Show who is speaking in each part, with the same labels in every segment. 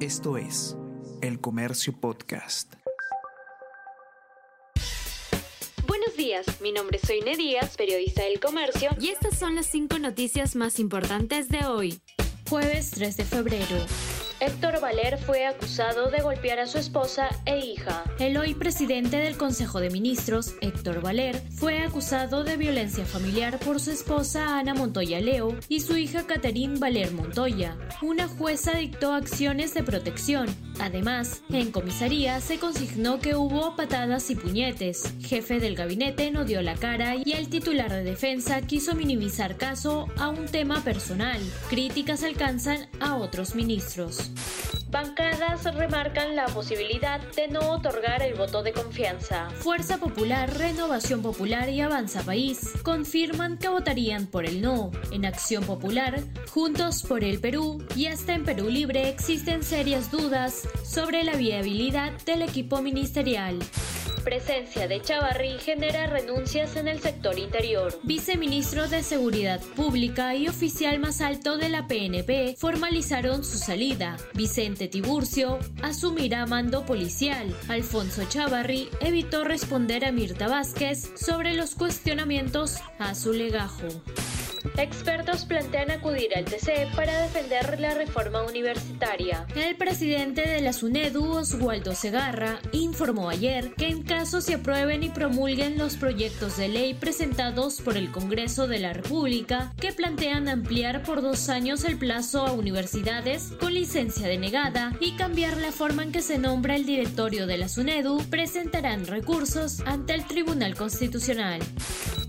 Speaker 1: Esto es El Comercio Podcast.
Speaker 2: Buenos días, mi nombre es Soine Díaz, periodista del Comercio,
Speaker 3: y estas son las cinco noticias más importantes de hoy, jueves 3 de febrero.
Speaker 2: Héctor Valer fue acusado de golpear a su esposa e hija.
Speaker 3: El hoy presidente del Consejo de Ministros, Héctor Valer, fue acusado de violencia familiar por su esposa Ana Montoya Leo y su hija Caterín Valer Montoya. Una jueza dictó acciones de protección. Además, en comisaría se consignó que hubo patadas y puñetes. Jefe del gabinete no dio la cara y el titular de defensa quiso minimizar caso a un tema personal. Críticas alcanzan a otros ministros.
Speaker 2: Bancadas remarcan la posibilidad de no otorgar el voto de confianza.
Speaker 3: Fuerza Popular, Renovación Popular y Avanza País confirman que votarían por el no. En Acción Popular, Juntos por el Perú y hasta en Perú Libre existen serias dudas sobre la viabilidad del equipo ministerial
Speaker 2: presencia de Chavarri genera renuncias en el sector interior.
Speaker 3: Viceministro de Seguridad Pública y oficial más alto de la PNP formalizaron su salida. Vicente Tiburcio asumirá mando policial. Alfonso Chavarri evitó responder a Mirta Vázquez sobre los cuestionamientos a su legajo.
Speaker 2: Expertos plantean acudir al TC para defender la reforma universitaria.
Speaker 3: El presidente de la SUNEDU, Oswaldo Segarra, informó ayer que en caso se aprueben y promulguen los proyectos de ley presentados por el Congreso de la República que plantean ampliar por dos años el plazo a universidades con licencia denegada y cambiar la forma en que se nombra el directorio de la SUNEDU, presentarán recursos ante el Tribunal Constitucional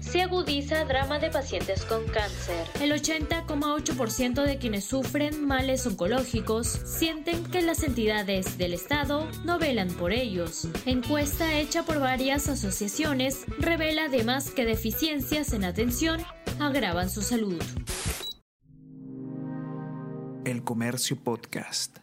Speaker 2: se agudiza drama de pacientes con cáncer.
Speaker 3: El 80,8% de quienes sufren males oncológicos sienten que las entidades del Estado no velan por ellos. Encuesta hecha por varias asociaciones revela además que deficiencias en atención agravan su salud.
Speaker 1: El Comercio Podcast.